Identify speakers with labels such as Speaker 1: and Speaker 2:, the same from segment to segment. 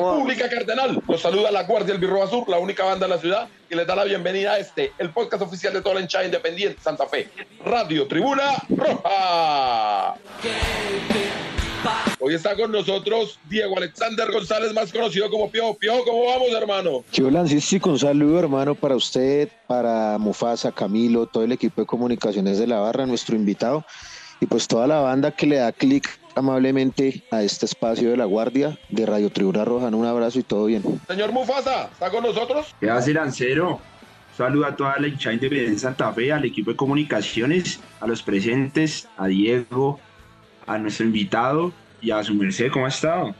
Speaker 1: República Cardenal. Los saluda la Guardia del Birro Azul, la única banda de la ciudad, y les da la bienvenida a este, el podcast oficial de toda la hinchada independiente Santa Fe, Radio Tribuna Roja. Hoy está con nosotros Diego Alexander González, más conocido como Pio. Pio, ¿cómo vamos, hermano?
Speaker 2: Yo sí, con saludo, hermano, para usted, para Mufasa, Camilo, todo el equipo de comunicaciones de la barra, nuestro invitado, y pues toda la banda que le da clic amablemente a este espacio de la Guardia de Radio Tribuna Roja. Un abrazo y todo bien.
Speaker 1: Señor Mufasa, ¿está con nosotros?
Speaker 3: ¿Qué hace, Lancero? Saludo a toda la hinchada de Santa Fe, al equipo de comunicaciones, a los presentes, a Diego, a nuestro invitado y a su merced. ¿Cómo ha estado?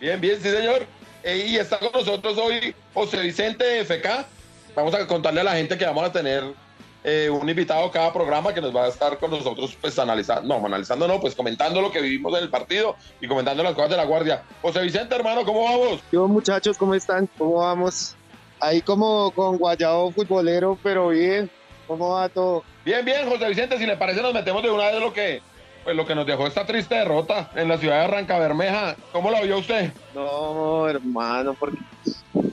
Speaker 1: Bien, bien, sí, señor. Eh, y está con nosotros hoy José Vicente FK. Vamos a contarle a la gente que vamos a tener eh, un invitado cada programa que nos va a estar con nosotros, pues analizando, no, analizando no, pues comentando lo que vivimos en el partido y comentando las cosas de la guardia. José Vicente, hermano, ¿cómo vamos?
Speaker 4: Yo, muchachos, ¿cómo están? ¿Cómo vamos? Ahí como con guayabo futbolero, pero bien. ¿Cómo va todo?
Speaker 1: Bien, bien, José Vicente, si le parece nos metemos de una vez lo que, pues lo que nos dejó esta triste derrota en la ciudad de Arranca Bermeja. ¿Cómo la vio usted?
Speaker 4: No, hermano, porque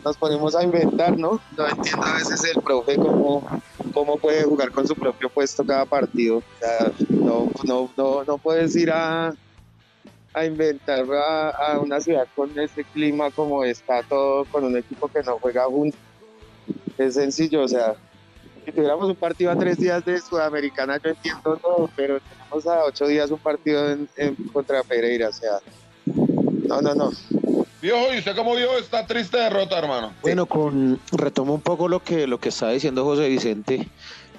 Speaker 4: nos ponemos a inventar, ¿no? No entiendo a veces el profe cómo, cómo puede jugar con su propio puesto cada partido. O sea, no, no, no, no puedes ir a, a inventar a, una ciudad con ese clima como está todo, con un equipo que no juega junto. Es sencillo, o sea, si tuviéramos un partido a tres días de Sudamericana, yo entiendo no, pero tenemos a ocho días un partido en, contra Pereira, o sea, no, no, no.
Speaker 1: Viejo, ¿y usted cómo vio esta triste derrota, hermano?
Speaker 2: Bueno, con retomo un poco lo que, lo que está diciendo José Vicente,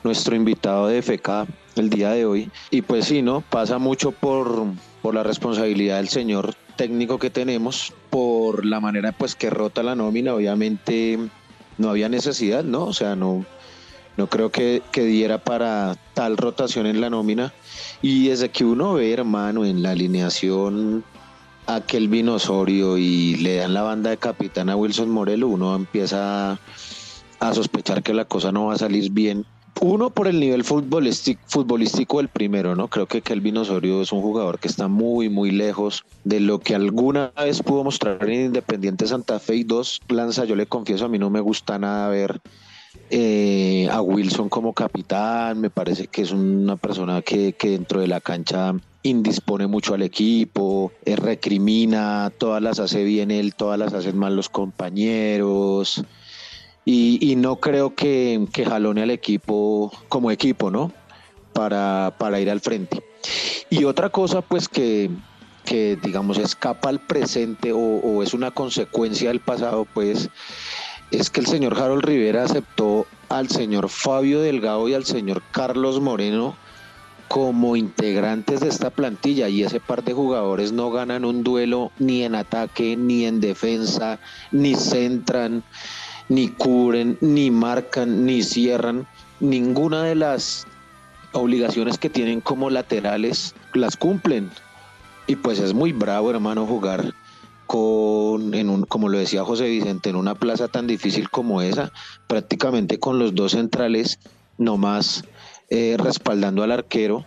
Speaker 2: nuestro invitado de FK el día de hoy. Y pues sí, ¿no? Pasa mucho por, por la responsabilidad del señor técnico que tenemos, por la manera pues que rota la nómina, obviamente no había necesidad, ¿no? O sea, no, no creo que, que, diera para tal rotación en la nómina. Y desde que uno ve, hermano, en la alineación a Kelvin Osorio y le dan la banda de capitán a Wilson Morelo, uno empieza a sospechar que la cosa no va a salir bien. Uno por el nivel futbolístico, del primero, ¿no? Creo que Kelvin Osorio es un jugador que está muy, muy lejos de lo que alguna vez pudo mostrar en Independiente Santa Fe. Y dos, Lanza, yo le confieso, a mí no me gusta nada ver eh, a Wilson como capitán, me parece que es una persona que, que dentro de la cancha indispone mucho al equipo, eh, recrimina, todas las hace bien él, todas las hacen mal los compañeros. Y, no creo que, que, jalone al equipo como equipo, ¿no? Para, para ir al frente. Y otra cosa, pues que, que digamos escapa al presente o, o, es una consecuencia del pasado, pues es que el señor Harold Rivera aceptó al señor Fabio Delgado y al señor Carlos Moreno como integrantes de esta plantilla y ese par de jugadores no ganan un duelo ni en ataque, ni en defensa, ni centran, ni cubren, ni marcan, ni cierran. Ninguna de las obligaciones que tienen como laterales las cumplen. Y pues es muy bravo, hermano, jugar con, en un, como lo decía José Vicente, en una plaza tan difícil como esa, prácticamente con los dos centrales nomás eh, respaldando al arquero.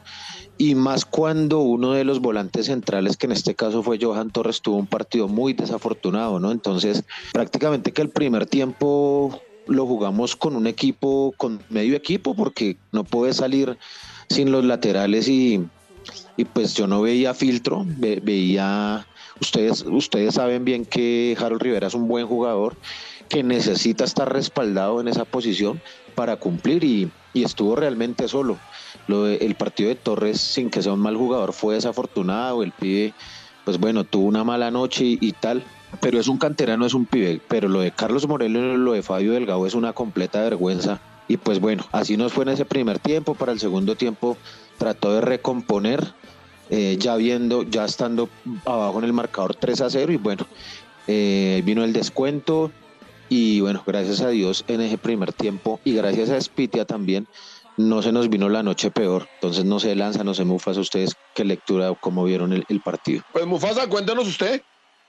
Speaker 2: Y más cuando uno de los volantes centrales, que en este caso fue Johan Torres, tuvo un partido muy desafortunado, ¿no? Entonces, prácticamente que el primer tiempo lo jugamos con un equipo, con medio equipo, porque no puede salir sin los laterales y, y pues yo no veía filtro, veía Ustedes, ustedes saben bien que Harold Rivera es un buen jugador que necesita estar respaldado en esa posición para cumplir y, estuvo realmente solo. Lo el partido de Torres, sin que sea un mal jugador, fue desafortunado. El pibe, pues bueno, tuvo una mala noche y, tal, pero es un canterano, es un pibe. Pero lo de Carlos Moreno y lo de Fabio Delgado es una completa vergüenza. Y pues bueno, así nos fue en ese primer tiempo. Para el segundo tiempo trató de recomponer eh, ya viendo, ya estando abajo en el marcador 3 a 0 y bueno, eh, vino el descuento y bueno, gracias a Dios en ese primer tiempo y gracias a Spitia también no se nos vino la noche peor. Entonces no se lanza, no se Mufasa, ustedes qué lectura o cómo vieron el, el partido.
Speaker 1: Pues Mufasa, cuéntenos usted,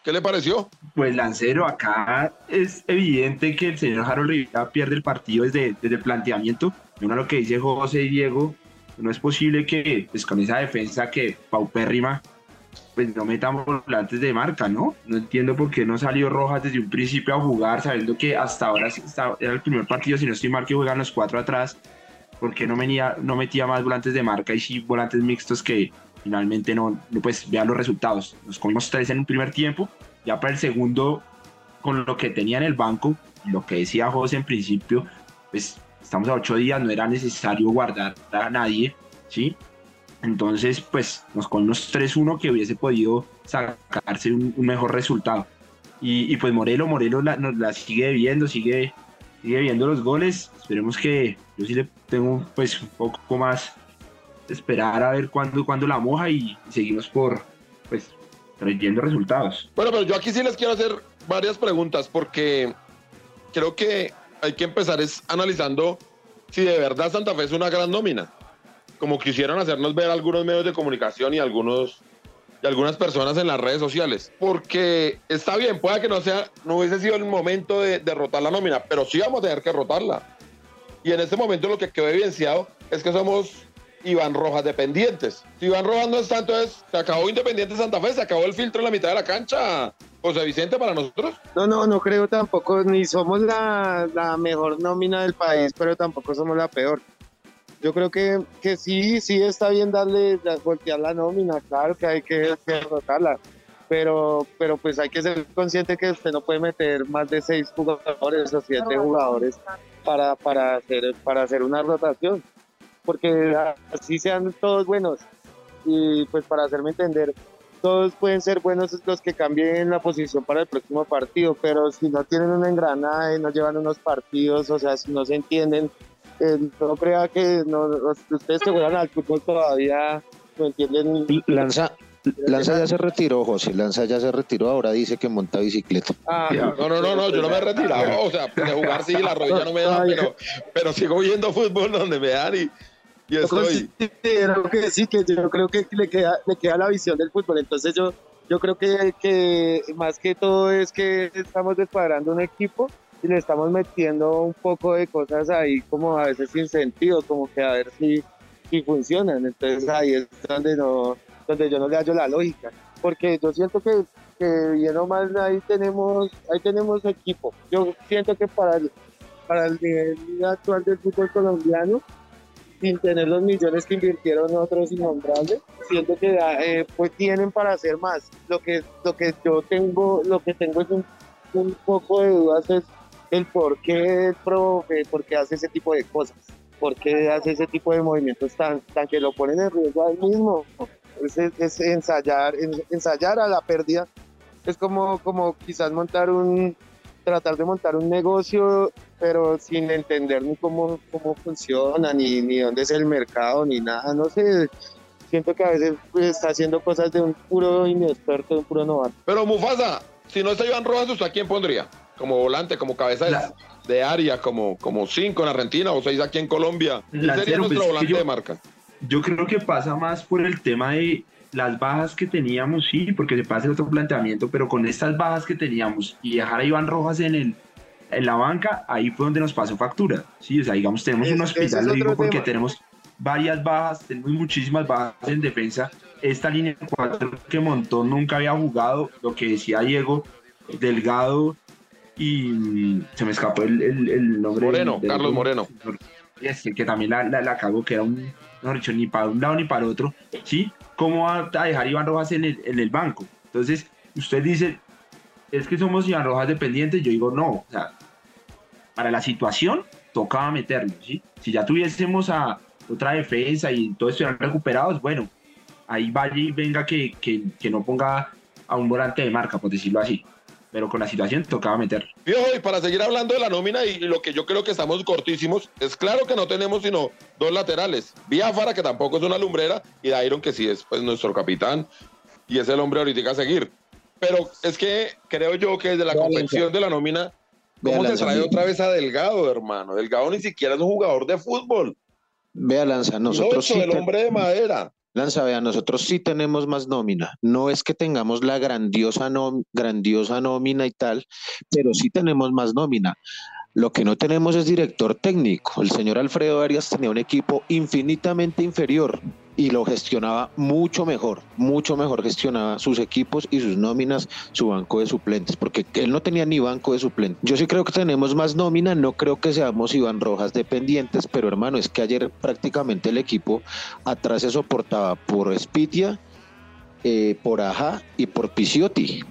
Speaker 1: ¿qué le pareció?
Speaker 3: Pues Lancero, acá es evidente que el señor Harold Rivera pierde el partido desde, desde el planteamiento. Uno lo que dice José y Diego, no es posible que pues, con esa defensa que paupérrima pues no metamos volantes de marca, ¿no? No entiendo por qué no salió Rojas desde un principio a jugar, sabiendo que hasta ahora era el primer partido, si no estoy mal, que juegan los cuatro atrás, ¿por qué no, venía, no metía más volantes de marca y sí volantes mixtos que finalmente no, pues vean los resultados? Nos comimos tres en un primer tiempo, ya para el segundo, con lo que tenía en el banco, lo que decía José en principio, pues estamos a ocho días, no era necesario guardar a nadie, ¿sí? Entonces, pues nos con unos 3-1 que hubiese podido sacarse un, mejor resultado. Y, pues Morelo, Morelo nos la sigue viendo, sigue, sigue viendo los goles. Esperemos que yo sí le tengo pues un poco más de esperar a ver cuándo, cuándo la moja y, seguimos por pues trayendo resultados.
Speaker 1: Bueno, pero yo aquí sí les quiero hacer varias preguntas porque creo que hay que empezar es analizando si de verdad Santa Fe es una gran nómina como quisieron hacernos ver algunos medios de comunicación y algunos y algunas personas en las redes sociales. Porque está bien, puede que no sea, no hubiese sido el momento de derrotar la nómina, pero sí vamos a tener que derrotarla. Y en este momento lo que quedó evidenciado es que somos Iván Rojas dependientes. Si Iván Rojas no está, entonces se acabó Independiente Santa Fe, se acabó el filtro en la mitad de la cancha. José Vicente, para nosotros.
Speaker 4: No, no, no creo tampoco, ni somos la, la mejor nómina del país, pero tampoco somos la peor yo creo que, que sí, sí está bien darle, voltear la nómina, claro que hay que, derrotarla, pero, pero pues hay que ser consciente que usted no puede meter más de seis jugadores o siete jugadores para, para, hacer, para hacer una rotación, porque así sean todos buenos. Y pues para hacerme entender, todos pueden ser buenos los que cambien la posición para el próximo partido, pero si no tienen una engranaje, no llevan unos partidos, o sea, si no se entienden, no crea que no, ustedes que juegan al fútbol todavía no entienden.
Speaker 2: Lanza, Lanza ya se retiró, José. Lanza ya se retiró. Ahora dice que monta bicicleta.
Speaker 1: Ah, no, no, no, no, yo no me he retirado. O sea, de jugar sí, la rodilla no me da, pero, pero sigo viendo fútbol donde me dan y, y estoy.
Speaker 4: que sí, que yo creo que le queda, le queda la visión del fútbol. Entonces yo, yo creo que, que más que todo es que estamos descuadrando un equipo y le estamos metiendo un poco de cosas ahí como a veces sin sentido, como que a ver si, si funcionan. Entonces ahí es donde, no, donde yo no le hallo la lógica. Porque yo siento que, que bien o mal ahí tenemos, ahí tenemos equipo. Yo siento que para el, para el nivel actual del fútbol colombiano, sin tener los millones que invirtieron otros innombrables, siento que eh, pues tienen para hacer más. Lo que, lo que yo tengo, lo que tengo es un, un poco de dudas es el por qué el profe, por qué hace ese tipo de cosas, por qué hace ese tipo de movimientos tan, tan que lo ponen en riesgo al mismo. Es, ensayar, ensayar a la pérdida. Es como, como quizás montar un, tratar de montar un negocio, pero sin entender ni cómo, cómo funciona, ni, ni dónde es el mercado, ni nada. No sé, siento que a veces pues, está haciendo cosas de un puro inexperto, de un puro novato.
Speaker 1: Pero Mufasa, si no está Iván Rojas, ¿usted a quién pondría? como volante, como cabeza de, área, como, como cinco en Argentina o seis aquí en Colombia. ¿Quién sería nuestro pues, volante de marca?
Speaker 3: Yo creo que pasa más por el tema de las bajas que teníamos, sí, porque se pasa el otro planteamiento, pero con estas bajas que teníamos y dejar a Iván Rojas en el en la banca, ahí fue donde nos pasó factura. Sí, o sea, digamos, tenemos un hospital, lo digo porque tenemos varias bajas, tenemos muchísimas bajas en defensa. Esta línea 4 que montó nunca había jugado, lo que decía Diego, Delgado y se me escapó el, el, nombre.
Speaker 1: Moreno, Carlos Moreno.
Speaker 3: Que también la, la, cagó, que era un, no dicho, ni para un lado ni para el otro, ¿sí? ¿Cómo va a dejar Iván Rojas en el, en el banco? Entonces, usted dice, es que somos Iván Rojas dependientes, yo digo, no, o sea, para la situación tocaba meterlo, ¿sí? Si ya tuviésemos a otra defensa y todo estuvieran recuperados, bueno, ahí vaya y venga que, que, que no ponga a un volante de marca, por decirlo así pero con la situación tocaba meter.
Speaker 1: y para seguir hablando de la nómina y lo que yo creo que estamos cortísimos, es claro que no tenemos sino dos laterales. Biafara, que tampoco es una lumbrera, y Dairon, que sí es pues, nuestro capitán y es el hombre ahorita a seguir. Pero es que creo yo que desde la confección de la nómina, ¿cómo se trae otra vez a Delgado, hermano? Delgado ni siquiera es un jugador de fútbol.
Speaker 2: Vea, Lanza, nosotros sí
Speaker 1: el hombre de madera.
Speaker 2: Lanza, vea, nosotros sí tenemos más nómina. No es que tengamos la grandiosa, grandiosa nómina y tal, pero sí tenemos más nómina. Lo que no tenemos es director técnico. El señor Alfredo Arias tenía un equipo infinitamente inferior y lo gestionaba mucho mejor, mucho mejor gestionaba sus equipos y sus nóminas, su banco de suplentes, porque él no tenía ni banco de suplentes. Yo sí creo que tenemos más nómina, no creo que seamos Iván Rojas dependientes, pero hermano, es que ayer prácticamente el equipo atrás se soportaba por Spitia, eh, por Aja y por Pisiotti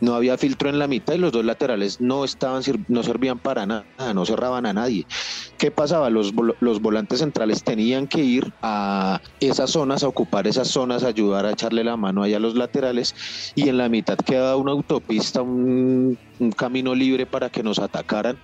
Speaker 2: no había filtro en la mitad y los dos laterales no estaban no servían para nada, no cerraban a nadie. ¿Qué pasaba? Los, los volantes centrales tenían que ir a esas zonas, a ocupar esas zonas, a ayudar a echarle la mano allá a los laterales y en la mitad quedaba una autopista, un, camino libre para que nos atacaran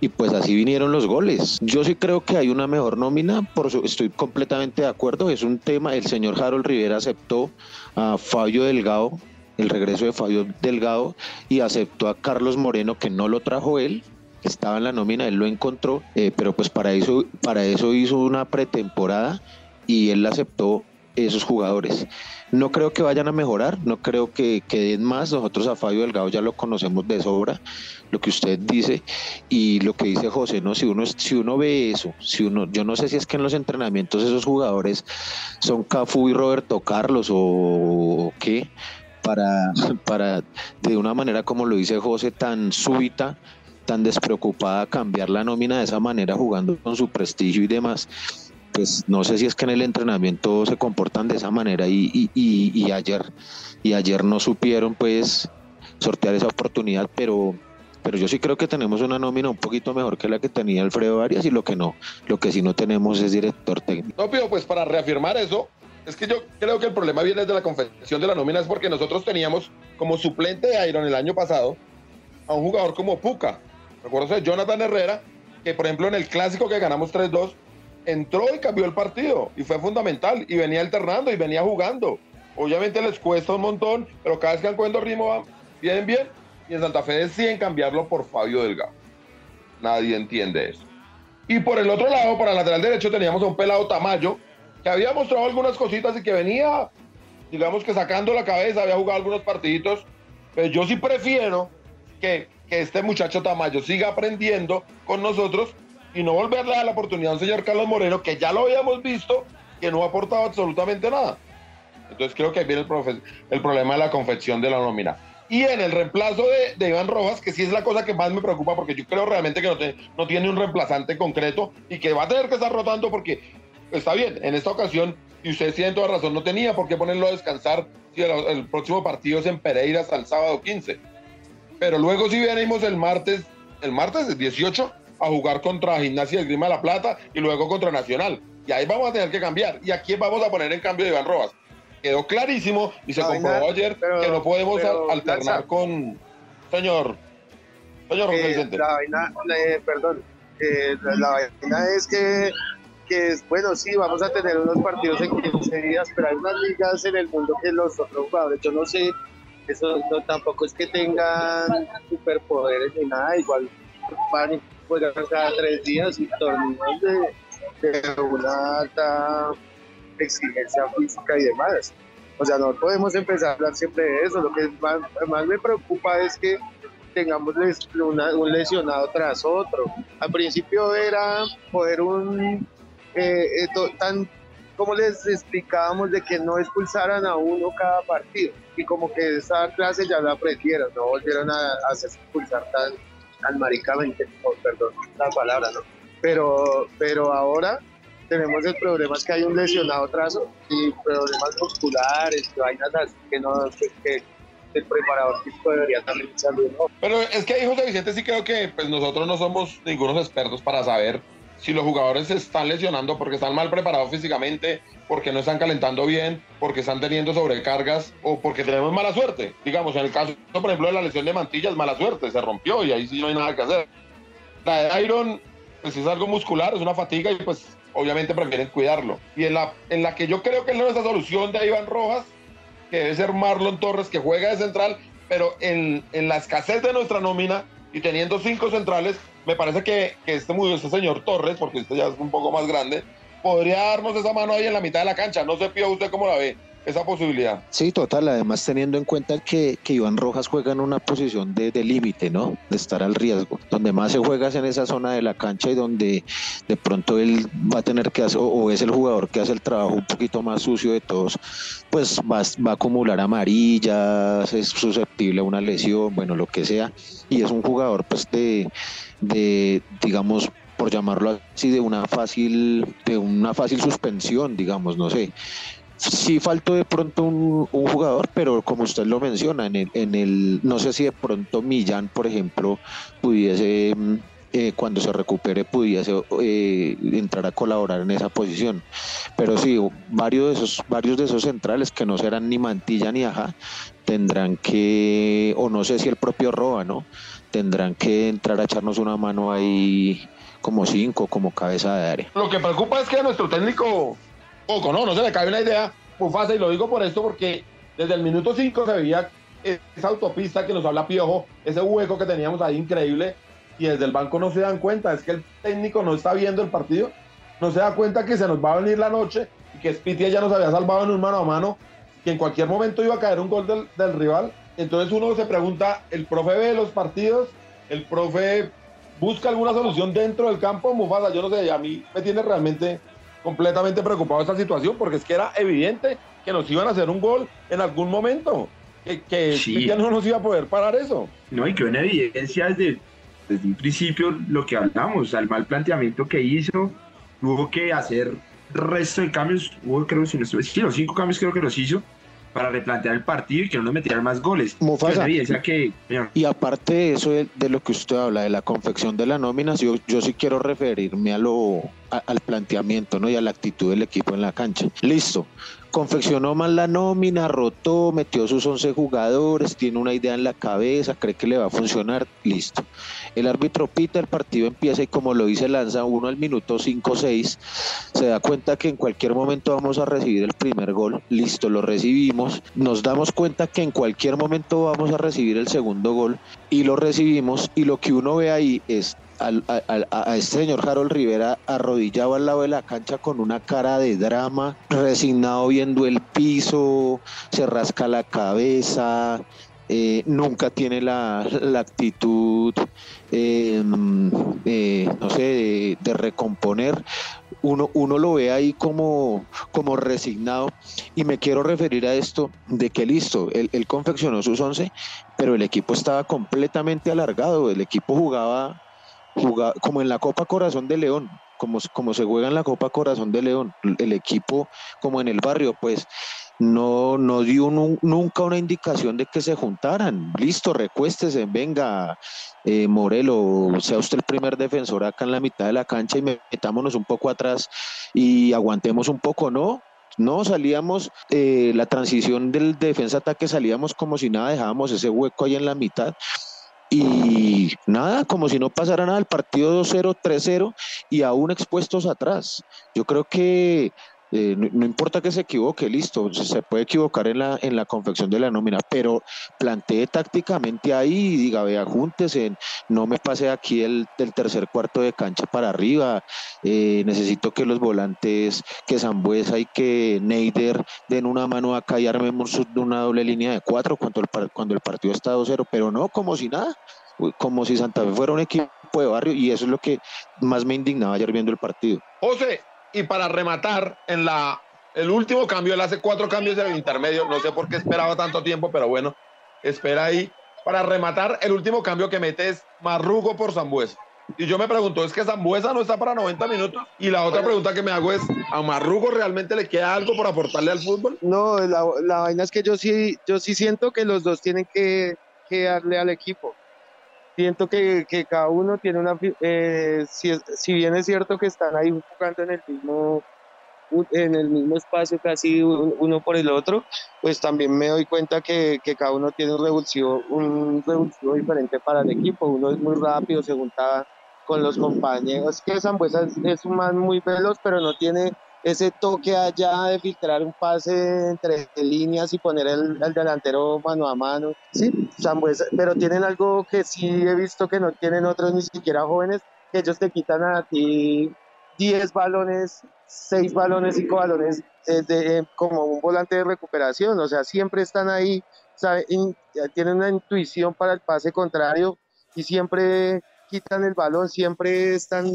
Speaker 2: y pues así vinieron los goles. Yo sí creo que hay una mejor nómina, por estoy completamente de acuerdo, es un tema, el señor Harold Rivera aceptó a Fabio Delgado el regreso de Fabio Delgado y aceptó a Carlos Moreno que no lo trajo él, estaba en la nómina, él lo encontró, eh, pero pues para eso, para eso hizo una pretemporada y él aceptó esos jugadores. No creo que vayan a mejorar, no creo que, queden más. Nosotros a Fabio Delgado ya lo conocemos de sobra, lo que usted dice y lo que dice José, ¿no? Si uno, si uno ve eso, si uno, yo no sé si es que en los entrenamientos esos jugadores son Cafú y Roberto Carlos o qué, para, para de una manera como lo dice José, tan súbita, tan despreocupada, cambiar la nómina de esa manera, jugando con su prestigio y demás. Pues no sé si es que en el entrenamiento se comportan de esa manera y, y, ayer y ayer no supieron pues sortear esa oportunidad, pero pero yo sí creo que tenemos una nómina un poquito mejor que la que tenía Alfredo Arias y lo que no, lo que sí no tenemos es director técnico.
Speaker 1: No, pero pues para reafirmar eso, es que yo creo que el problema viene desde la confección de la nómina, es porque nosotros teníamos como suplente de Iron el año pasado a un jugador como Puca. Recuerdo de Jonathan Herrera, que por ejemplo en el clásico que ganamos 3-2, entró y cambió el partido y fue fundamental y venía alternando y venía jugando. Obviamente les cuesta un montón, pero cada vez que han cogiendo ritmo van bien, bien. Y en Santa Fe deciden cambiarlo por Fabio Delgado. Nadie entiende eso. Y por el otro lado, para el lateral derecho, teníamos a un pelado Tamayo, que había mostrado algunas cositas y que venía, digamos que sacando la cabeza, había jugado algunos partiditos, pero yo sí prefiero que, que este muchacho Tamayo siga aprendiendo con nosotros y no volverle a dar la oportunidad a un señor Carlos Moreno, que ya lo habíamos visto, que no ha aportado absolutamente nada. Entonces creo que ahí viene el, el problema de la confección de la nómina. Y en el reemplazo de, de, Iván Rojas, que sí es la cosa que más me preocupa, porque yo creo realmente que no, no, tiene un reemplazante concreto y que va a tener que estar rotando porque está bien, en esta ocasión, y ustedes tienen toda razón, no tenía por qué ponerlo a descansar si el, próximo partido es en Pereira hasta el sábado 15. Pero luego si venimos el martes, el martes 18, a jugar contra Gimnasia del Grima de la Plata y luego contra Nacional. Y ahí vamos a tener que cambiar. ¿Y a quién vamos a poner en cambio de Iván Rojas? Quedó clarísimo y se comprobó ayer que no podemos alternar con... Señor, señor
Speaker 4: eh,
Speaker 1: Vicente.
Speaker 4: La vaina, eh, perdón, eh, la vaina es que bueno, sí, vamos a tener unos partidos en 15 días, pero hay unas ligas en el mundo que los otros jugadores, yo no sé, eso no, tampoco es que tengan superpoderes ni nada, igual van y juegan cada tres días y torneos de, una alta exigencia física y demás. O sea, no podemos empezar a hablar siempre de eso. Lo que más, más me preocupa es que tengamos un lesionado tras otro. Al principio era poder un eh, tan como les explicábamos de que no expulsaran a uno cada partido y como que esa clase ya la aprendieron, no volvieron a, a expulsar tan, tan maricamente, perdón la palabra, ¿no? Pero, pero ahora tenemos el problema es que hay un lesionado trazo y problemas musculares, vainas así que no, que, el preparador físico debería también salir.
Speaker 1: Pero es que ahí José Vicente sí creo que pues nosotros no somos ningunos expertos para saber si los jugadores se están lesionando porque están mal preparados físicamente, porque no están calentando bien, porque están teniendo sobrecargas o porque tenemos mala suerte. Digamos, en el caso, por ejemplo, de la lesión de Mantilla es mala suerte, se rompió y ahí sí no hay nada que hacer. La de Iron, pues es algo muscular, es una fatiga y pues obviamente prefieren cuidarlo. Y en la, en la que yo creo que es la solución de Iván Rojas, que debe ser Marlon Torres, que juega de central, pero en, en la escasez de nuestra nómina y teniendo cinco centrales, me parece que, que este, este señor Torres, porque este ya es un poco más grande, podría darnos esa mano ahí en la mitad de la cancha. No sé, Pío, usted cómo la ve esa posibilidad.
Speaker 2: Sí, total, además teniendo en cuenta que, que Iván Rojas juega en una posición de, de límite, ¿no? De estar al riesgo. Donde más se juega es en esa zona de la cancha y donde de pronto él va a tener que hacer, o, es el jugador que hace el trabajo un poquito más sucio de todos, pues va, va a acumular amarillas, es susceptible a una lesión, bueno, lo que sea. Y es un jugador, pues, de, de digamos, por llamarlo así, de una fácil, de una fácil suspensión, digamos, no sé sí faltó de pronto un, jugador, pero como usted lo menciona, en el, en el, no sé si de pronto Millán, por ejemplo, pudiese, mm, eh, cuando se recupere, pudiese eh, entrar a colaborar en esa posición. Pero sí, varios de esos, varios de esos centrales que no serán ni Mantilla ni Aja, tendrán que, o no sé si el propio Roa, ¿no? Tendrán que entrar a echarnos una mano ahí como cinco, como cabeza de área.
Speaker 1: Lo que preocupa es que nuestro técnico poco, ¿no? No se le cae una idea muy fácil y lo digo por esto porque desde el minuto 5 se veía esa autopista que nos habla Piojo, ese hueco que teníamos ahí increíble y desde el banco no se dan cuenta, es que el técnico no está viendo el partido, no se da cuenta que se nos va a venir la noche y que Spitia ya nos había salvado en un mano a mano, que en cualquier momento iba a caer un gol del, del rival. Entonces uno se pregunta, ¿el profe ve los partidos? ¿El profe busca alguna solución dentro del campo? Mufasa, yo no sé, a mí me tiene realmente completamente preocupado de esta situación porque es que era evidente que nos iban a hacer un gol en algún momento, que, que ya no nos iba a poder parar eso.
Speaker 3: No, y que en evidencia desde, desde un principio lo que hablamos, al mal planteamiento que hizo, tuvo que hacer resto de cambios, hubo creo si sí, los cinco cambios creo que los hizo, para replantear el partido y que no nos metieran más goles.
Speaker 2: que, y aparte de eso, de, lo que usted habla, de la confección de la nómina, yo, yo sí quiero referirme a lo, al planteamiento ¿no? y a la actitud del equipo en la cancha. Listo, confeccionó mal la nómina, rotó, metió sus 11 jugadores, tiene una idea en la cabeza, cree que le va a funcionar, listo. El árbitro pita, el partido empieza y como lo dice Lanza, uno al minuto 5-6, se da cuenta que en cualquier momento vamos a recibir el primer gol, listo, lo recibimos, nos damos cuenta que en cualquier momento vamos a recibir el segundo gol y lo recibimos. Y lo que uno ve ahí es a, este señor Harold Rivera arrodillado al lado de la cancha con una cara de drama, resignado viendo el piso, se rasca la cabeza, eh, nunca tiene la, actitud, em, eh, no sé, de, recomponer. Uno, uno, lo ve ahí como, como resignado. Y me quiero referir a esto de que listo, él, confeccionó sus once, pero el equipo estaba completamente alargado, el equipo jugaba como en la Copa Corazón de León, como, como se juega en la Copa Corazón de León, el equipo como en el barrio, pues no, no dio nunca una indicación de que se juntaran. Listo, recuéstese, venga, eh, Morelo, sea usted el primer defensor acá en la mitad de la cancha y metámonos un poco atrás y aguantemos un poco, ¿no? No, salíamos, eh, la transición del defensa-ataque salíamos como si nada, dejábamos ese hueco ahí en la mitad y nada, como si no pasara nada, el partido 2-0, 3-0 y aún expuestos atrás. Yo creo que eh, no, importa que se equivoque, listo, se, puede equivocar en la, en la confección de la nómina, pero plantee tácticamente ahí y diga, vea, júntese, no me pase aquí el, del tercer cuarto de cancha para arriba, eh, necesito que los volantes, que Zambuesa y que Neider den una mano acá y armemos una doble línea de cuatro cuando el, cuando el partido está 2-0, pero no, como si nada como si Santa Fe fuera un equipo de barrio y eso es lo que más me indignaba ayer viendo el partido.
Speaker 1: José, y para rematar, en la el último cambio, él hace cuatro cambios en el intermedio, no sé por qué esperaba tanto tiempo, pero bueno, espera ahí. Para rematar, el último cambio que mete es Marrugo por Zambuesa. Y yo me pregunto, ¿es que Zambuesa no está para 90 minutos? Y la otra pregunta que me hago es, ¿a Marrugo realmente le queda algo por aportarle al fútbol?
Speaker 4: No, la, la vaina es que yo sí, yo sí siento que los dos tienen que, que darle al equipo siento que, que, cada uno tiene una, eh, si, si, bien es cierto que están ahí jugando en el mismo, en el mismo espacio casi uno por el otro, pues también me doy cuenta que, que cada uno tiene un revulsivo, un revulsivo diferente para el equipo, uno es muy rápido, se junta con los compañeros, que Zambuesa es, es un man muy veloz, pero no tiene ese toque allá de filtrar un pase entre líneas y poner el, delantero mano a mano. Sí, pero tienen algo que sí he visto que no tienen otros ni siquiera jóvenes, que ellos te quitan a ti 10 balones seis balones, cinco balones eh, eh, como un volante de recuperación, o sea, siempre están ahí, tienen una intuición para el pase contrario y siempre quitan el balón, siempre están...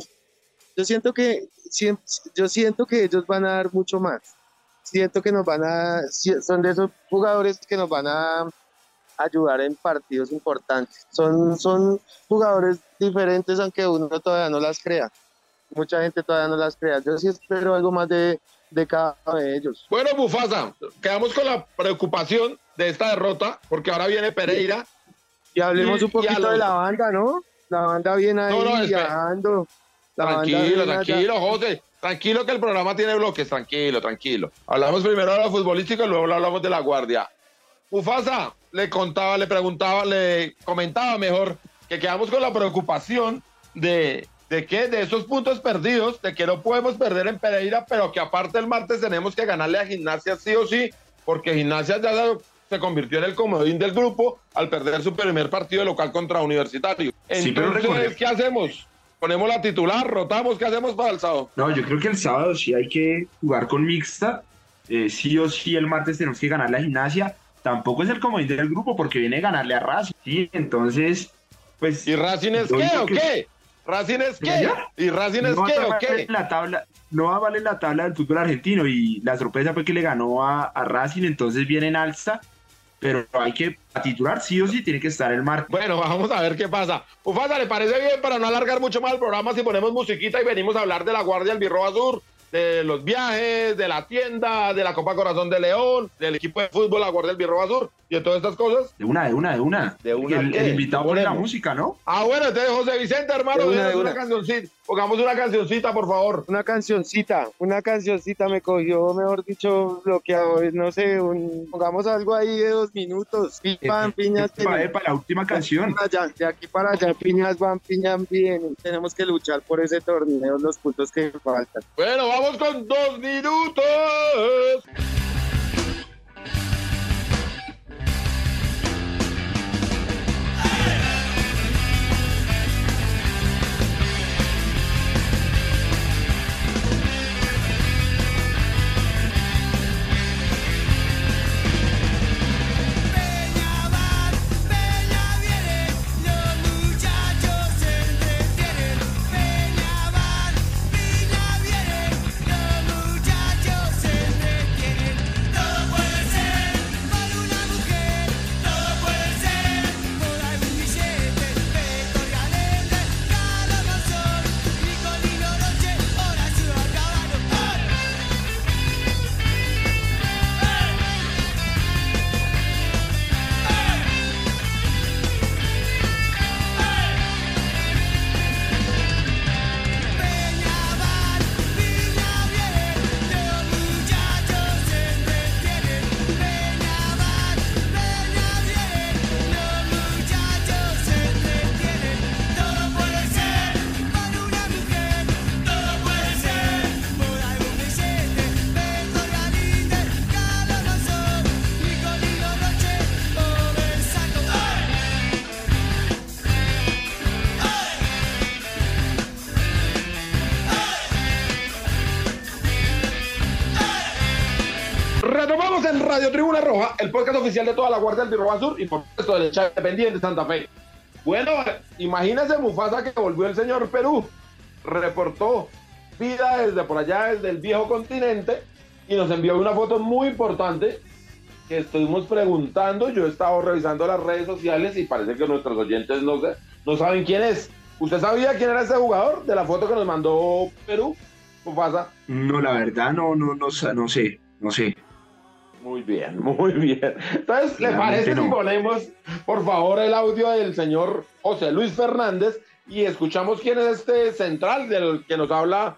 Speaker 4: Yo siento que yo siento que ellos van a dar mucho más. Siento que nos van a son de esos jugadores que nos van a ayudar en partidos importantes. Son son jugadores diferentes aunque uno todavía no las crea. Mucha gente todavía no las crea. Yo sí espero algo más de, de cada uno de ellos.
Speaker 1: Bueno, Bufasa, quedamos con la preocupación de esta derrota, porque ahora viene Pereira.
Speaker 4: Y hablemos
Speaker 1: Y-
Speaker 4: un poquito
Speaker 1: los-
Speaker 4: de la banda, ¿no? La banda viene ahí
Speaker 1: No, no,
Speaker 4: viajando.
Speaker 1: Tranquilo, tranquilo, José. Tranquilo que el programa tiene bloques, tranquilo, tranquilo. Hablamos primero de lo futbolístico y luego hablamos de la guardia. Mufasa le contaba, le preguntaba, le comentaba mejor que quedamos con la preocupación de, de que de esos puntos perdidos, de que no podemos perder en Pereira, pero que aparte el martes tenemos que ganarle a Gimnasia sí o sí, porque Gimnasia ya se- se convirtió en el comodín del grupo al perder su primer partido local contra Universitario.
Speaker 3: Sí, pero
Speaker 1: Entonces, ¿qué hacemos? Ponemos la titular, rotamos, ¿qué hacemos para el sábado?
Speaker 3: No, yo creo que el sábado sí hay que jugar con mixta. Eh, sí o sí el martes tenemos que ganar la gimnasia. Tampoco es el comodín del grupo porque viene a ganarle a Racing. Sí, entonces, pues...
Speaker 1: ¿Y Racing es qué o
Speaker 3: que-
Speaker 1: qué? ¿Racing es qué?
Speaker 3: ¿Ya?
Speaker 1: ¿Y Racing es
Speaker 3: no
Speaker 1: qué o qué?
Speaker 3: La tabla, no va a valer la tabla del fútbol argentino y la sorpresa fue que le ganó a, a Racing, entonces viene en alza, pero hay que a titular sí o sí tiene que estar el martes.
Speaker 1: Bueno, vamos a ver qué pasa. Ufasa, ¿le parece bien para no alargar mucho más el programa si ponemos musiquita y venimos a hablar de la Guardia del Birroba Sur? De los viajes, de la tienda, de la Copa Corazón de León, del equipo de fútbol, la Guardia del Birroba Sur y de todas estas cosas.
Speaker 3: De una, de una, de una.
Speaker 1: ¿De una
Speaker 3: el, el invitado pone la música, ¿no?
Speaker 1: Ah, bueno, entonces José Vicente, hermano,
Speaker 4: De una, de
Speaker 1: una
Speaker 4: una.
Speaker 1: cancioncita. Pongamos una cancioncita, por favor.
Speaker 4: Una cancioncita, una cancioncita me cogió, mejor dicho, bloqueado, no sé, un- pongamos algo ahí de dos minutos.
Speaker 1: Eh,
Speaker 4: Pipan, piñas,
Speaker 3: Epa, epa, la última canción.
Speaker 4: para allá, de aquí para allá, piñas van, piñas bien. Tenemos que luchar por ese torneo, los puntos que faltan.
Speaker 1: Bueno, vamos con dos minutos. Roja, el podcast oficial de toda la Guardia del Birroba Sur y por supuesto del chat independiente de Santa Fe. Bueno, imagínese Mufasa que volvió el señor Perú, reportó vida desde por allá, desde el viejo continente y nos envió una foto muy importante que estuvimos preguntando. Yo he estado revisando las redes sociales y parece que nuestros oyentes no, saben quién es. ¿Usted sabía quién era ese jugador de la foto que nos mandó Perú? Mufasa.
Speaker 3: No, la verdad, no, no, no, no sé, no sé.
Speaker 1: Muy bien, muy bien. Entonces, ¿le parece si
Speaker 3: no.
Speaker 1: ponemos, por favor, el audio del señor José Luis Fernández y escuchamos quién es este central del que nos habla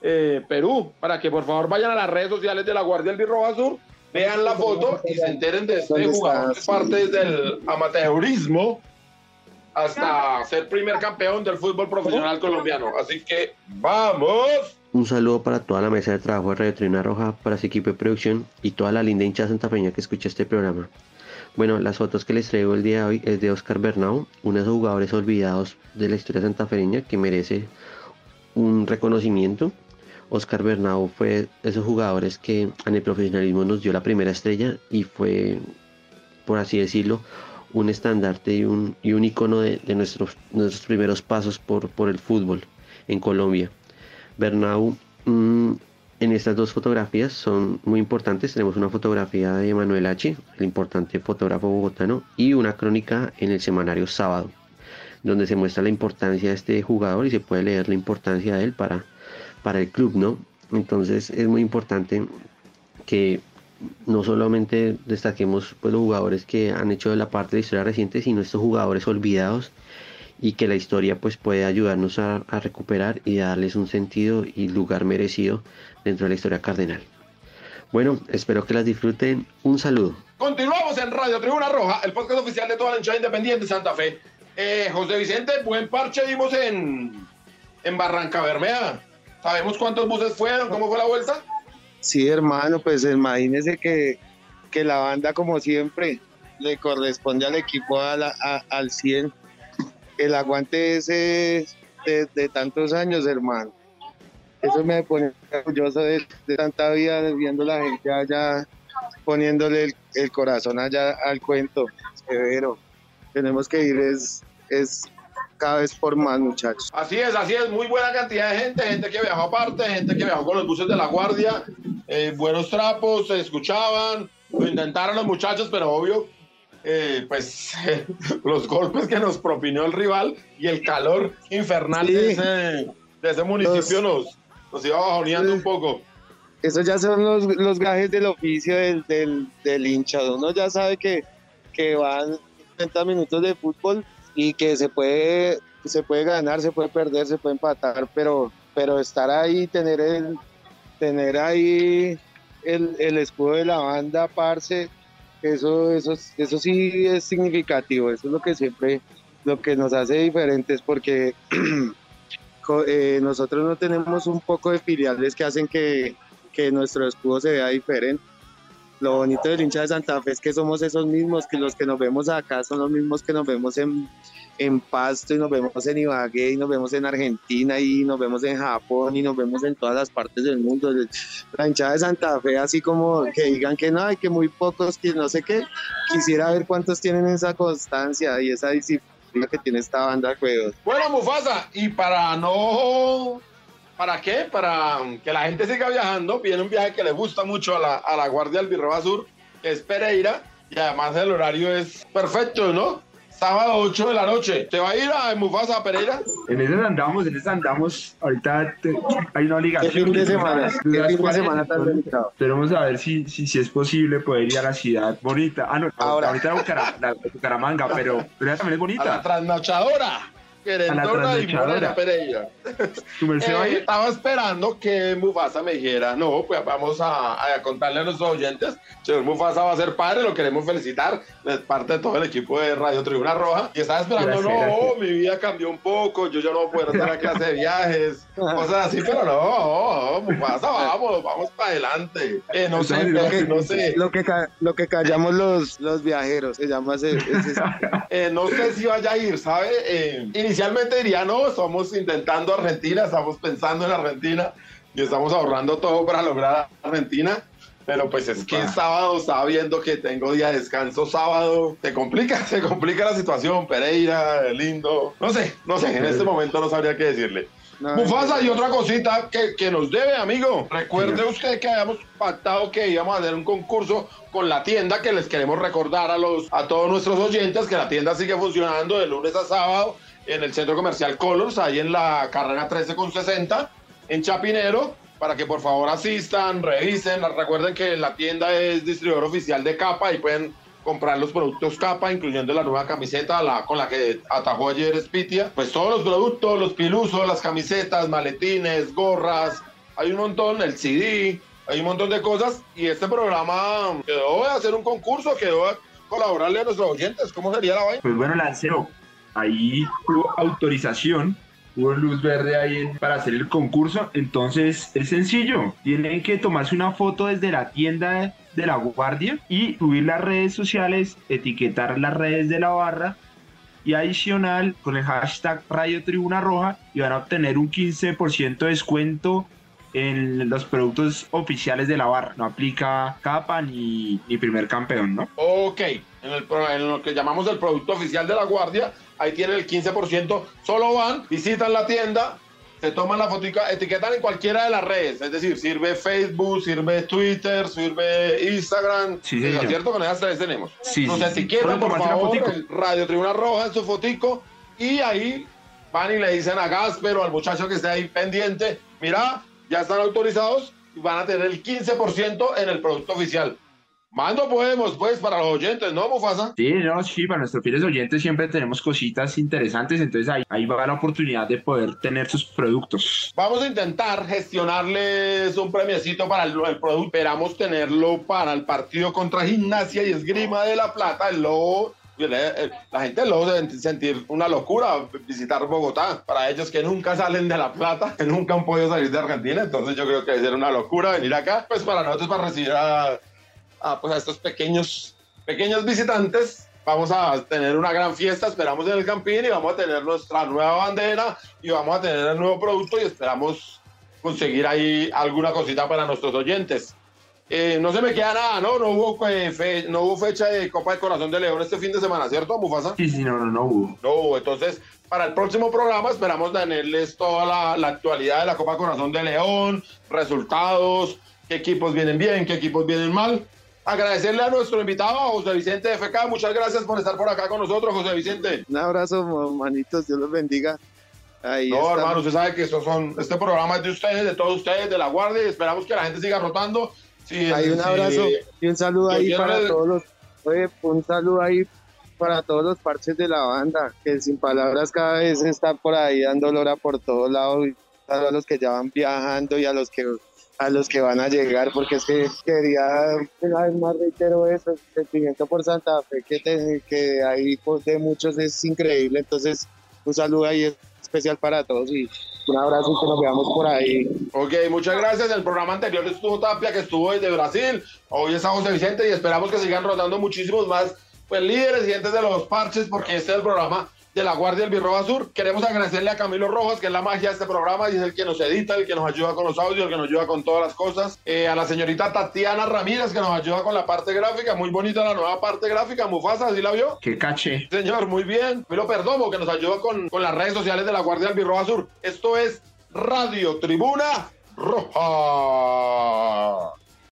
Speaker 1: eh, Perú? Para que por favor vayan a las redes sociales de la Guardia del Birroba Sur, vean la foto y se enteren de este
Speaker 4: ¿Dónde
Speaker 1: jugador que parte del amateurismo hasta ser primer campeón del fútbol profesional colombiano. Así que, ¡vamos!
Speaker 5: Un saludo para toda la mesa de trabajo de Radio Trina Roja, para su equipo de producción y toda la linda hincha santafeña que escucha este programa. Bueno, las fotos que les traigo el día de hoy es de Oscar Bernau, uno de esos jugadores olvidados de la historia santafeña que merece un reconocimiento. Oscar Bernau fue esos jugadores que en el profesionalismo nos dio la primera estrella y fue, por así decirlo, un estandarte y un, y un icono de, de nuestros, nuestros primeros pasos por, por el fútbol en Colombia. Bernau mm, en estas dos fotografías son muy importantes. Tenemos una fotografía de Manuel H., el importante fotógrafo bogotano, y una crónica en el semanario Sábado, donde se muestra la importancia de este jugador y se puede leer la importancia de él para, para el club, ¿no? Entonces es muy importante que no solamente destaquemos pues, los jugadores que han hecho de la parte de la historia reciente, sino estos jugadores olvidados y que la historia pues puede ayudarnos a, a recuperar y darles un sentido y lugar merecido dentro de la historia cardenal. Bueno, espero que las disfruten. Un saludo.
Speaker 1: Continuamos en Radio Tribuna Roja, el podcast oficial de toda la hinchada independiente de Santa Fe. Eh, José Vicente, buen parche dimos en, en Barranca Bermeja. ¿Sabemos cuántos buses fueron? ¿Cómo fue la vuelta?
Speaker 4: Sí, hermano, pues imagínese que, que la banda, como siempre, le corresponde al equipo a la- a- al 100. El aguante ese de, tantos años, hermano. Eso me pone orgulloso de, tanta vida, viendo la gente allá, poniéndole el, el corazón allá al cuento. Severo. Tenemos que ir, es, es cada vez por más, muchachos.
Speaker 1: Así es, así es, muy buena cantidad de gente, gente que viajó aparte, gente que viajó con los buses de la guardia, eh, buenos trapos, se escuchaban, lo intentaron los muchachos, pero obvio, eh, pues los golpes que nos propinó el rival y el calor infernal de, ese, de ese municipio nos, nos iba bajoneando un poco.
Speaker 4: Esos ya son los, los gajes del oficio del, del, del hincha. Uno ya sabe que, que van 30 minutos de fútbol y que se puede, se puede ganar, se puede perder, se puede empatar, pero, pero estar ahí, tener el, tener ahí el, el escudo de la banda, parce, eso, eso, eso sí es significativo, eso es lo que siempre, lo que nos hace diferentes, porque eh, nosotros no tenemos un poco de filiales que hacen que, que nuestro escudo se vea diferente. Lo bonito del hincha de Santa Fe es que somos esos mismos, que los que nos vemos acá son los mismos que nos vemos en, en Pasto y nos vemos en Ibagué y nos vemos en Argentina y nos vemos en Japón y nos vemos en todas las partes del mundo. La hinchada de Santa Fe, así como que digan que no, hay que muy pocos, que no sé qué, quisiera ver cuántos tienen esa constancia y esa disciplina que tiene esta banda de juegos.
Speaker 1: Bueno, Mufasa, y para no... ¿Para qué? Para que la gente siga viajando, viene un viaje que le gusta mucho a la, a la Guardia del Birroba Sur, que es Pereira, y además el horario es perfecto, ¿no? Sábado 8 de la noche. ¿Te va a ir a Mufasa a Pereira?
Speaker 3: En esas andamos, en esas andamos. Ahorita te- hay una
Speaker 4: ¿Qué
Speaker 3: obligación.
Speaker 4: fin de semana?
Speaker 3: Las
Speaker 4: ¿Qué fin de
Speaker 3: 40,
Speaker 4: semana tan delicado?
Speaker 3: Esperemos a ver si, si, si es posible poder ir a la ciudad bonita. Ah, no,
Speaker 4: Ahora.
Speaker 3: ahorita la, Bucara- la Bucaramanga, pero, pero ella también es
Speaker 1: A la
Speaker 3: bonita.
Speaker 1: trasnochadora. Querendona y. Morena Pereira. Eh, estaba esperando que Mufasa me dijera, no, pues vamos a, a contarle a nuestros oyentes, señor Mufasa va a ser padre, lo queremos felicitar, es parte de todo el equipo de Radio Tribuna Roja, y estaba esperando,
Speaker 3: Gracias,
Speaker 1: no,
Speaker 3: gracias.
Speaker 1: mi vida cambió un poco, yo ya no voy a poder hacer la clase de viajes, cosas así, pero no, Mufasa, vamos, vamos para adelante. Eh, no sé,
Speaker 3: Estamos
Speaker 1: pero no sé,
Speaker 4: Lo que, lo que callamos los, los viajeros, se llama ese, ese-
Speaker 1: Eh, no sé si vaya a ir, ¿sabe? Eh, inicialmente diría, no, estamos intentando Argentina, estamos pensando en Argentina y estamos ahorrando todo para lograr Argentina. Pero pues es que sábado estaba viendo que tengo día de descanso sábado. Se complica, se complica la situación. Pereira, lindo. No sé, no sé, en este momento no sabría qué decirle.
Speaker 4: No,
Speaker 1: Mufasa, y otra cosita que, que nos debe, amigo. Recuerde usted que habíamos pactado que íbamos a hacer un concurso con la tienda, que les queremos recordar a, los, a todos nuestros oyentes que la tienda sigue funcionando de lunes a sábado en el centro comercial Colors, ahí en la carrera 13 con 60, en Chapinero, para que por favor asistan, revisen. Recuerden que la tienda es distribuidor oficial de Capa y pueden comprar los productos Capa, incluyendo la nueva camiseta con la que atajó ayer Spitia. Pues todos los productos, los pilusos, las camisetas, maletines, gorras, hay un montón, el CD, hay un montón de cosas. Y este programa quedó de hacer un concurso, quedó de colaborarle a nuestros oyentes. ¿Cómo sería la vaina?
Speaker 3: Pues bueno, Lancero, ahí hubo autorización, hubo luz verde ahí para hacer el concurso. Entonces es sencillo, tienen que tomarse una foto desde la tienda de la guardia y subir las redes sociales, etiquetar las redes de la barra y adicional con el hashtag Radio Tribuna Roja y van a obtener un 15% de descuento en los productos oficiales de la barra. No aplica capa ni, ni primer campeón, ¿no?
Speaker 1: Ok, en, el en lo que llamamos el producto oficial de la guardia, ahí tienen el 15%. Solo van, visitan la tienda, se toman la fotica, etiquetan en cualquiera de las redes. Es decir, sirve Facebook, sirve Twitter, sirve Instagram.
Speaker 3: Sí.
Speaker 1: ¿Es cierto? Con esas tres tenemos.
Speaker 3: Sí,
Speaker 1: Nos
Speaker 3: sí,
Speaker 1: etiquetan, por favor, el Radio Tribuna Roja en su fotico y ahí van y le dicen a Gasper o al muchacho que esté ahí pendiente, mira, ya están autorizados y van a tener el 15% en el producto oficial. Mando podemos, pues, para los oyentes, ¿no, Mufasa?
Speaker 3: Sí, no, sí, para nuestros fieles oyentes siempre tenemos cositas interesantes, entonces ahí, ahí va la oportunidad de poder tener sus productos.
Speaker 1: Vamos a intentar gestionarles un premiecito para el, el producto. Esperamos tenerlo para el partido contra Gimnasia y Esgrima de la Plata. El Lobo, la gente debe sentir una locura visitar Bogotá. Para ellos que nunca salen de La Plata, que nunca han podido salir de Argentina. Entonces yo creo que debe ser una locura venir acá. Pues para nosotros, para recibir a, a, pues, a estos pequeños, pequeños visitantes. Vamos a tener una gran fiesta, esperamos en el Campín y vamos a tener nuestra nueva bandera y vamos a tener el nuevo producto y esperamos conseguir ahí alguna cosita para nuestros oyentes. Eh, no se me queda nada, ¿no? No hubo, eh, fe- no hubo fecha de Copa de Corazón de León este fin de semana, ¿cierto, Mufasa?
Speaker 3: Sí, sí, no, no, no hubo.
Speaker 1: No hubo. Entonces, para el próximo programa esperamos tenerles toda la, la actualidad de la Copa Corazón de León, resultados, qué equipos vienen bien, qué equipos vienen mal. Agradecerle a nuestro invitado, a José Vicente FK. Muchas gracias por estar por acá con nosotros, José Vicente.
Speaker 4: Un abrazo, manitos, Dios los bendiga. Ahí
Speaker 1: No,
Speaker 4: estamos.
Speaker 1: hermano, usted sabe que estos son, este programa es de ustedes, de todos ustedes, de la Guardia, y esperamos que la gente siga rotando. Sí,
Speaker 4: Hay un
Speaker 1: sí,
Speaker 4: abrazo y un saludo
Speaker 1: Yo
Speaker 4: ahí para
Speaker 1: el-
Speaker 4: todos los, oye, un saludo ahí para todos los parches de la banda, que sin palabras cada vez están por ahí dando lora por todos lados, a los que ya van viajando y a los que a los que van a llegar, porque es que quería, una vez más reitero eso, el sentimiento por Santa Fe que, te- que hay pues, muchos es increíble, entonces un saludo ahí especial para todos y un abrazo y que nos veamos por ahí.
Speaker 1: Ok, muchas gracias. El programa anterior estuvo Tapia, que estuvo desde Brasil. Hoy está José Vicente y esperamos que sigan rotando muchísimos más pues, líderes y gentes de los parches, porque este es el programa de la Guardia del Birroba Sur. Queremos agradecerle a Camilo Rojas, que es la magia de este programa y es el que nos edita, el que nos ayuda con los audios, el que nos ayuda con todas las cosas. Eh, a la señorita Tatiana Ramírez, que nos ayuda con la parte gráfica. Muy bonita la nueva parte gráfica. Mufasa, ¿sí la vio?
Speaker 3: Qué caché.
Speaker 1: Señor, muy bien. Milo Perdomo, que nos ayuda con, con las redes sociales de la Guardia del Birroba Sur. Esto es Radio Tribuna Roja.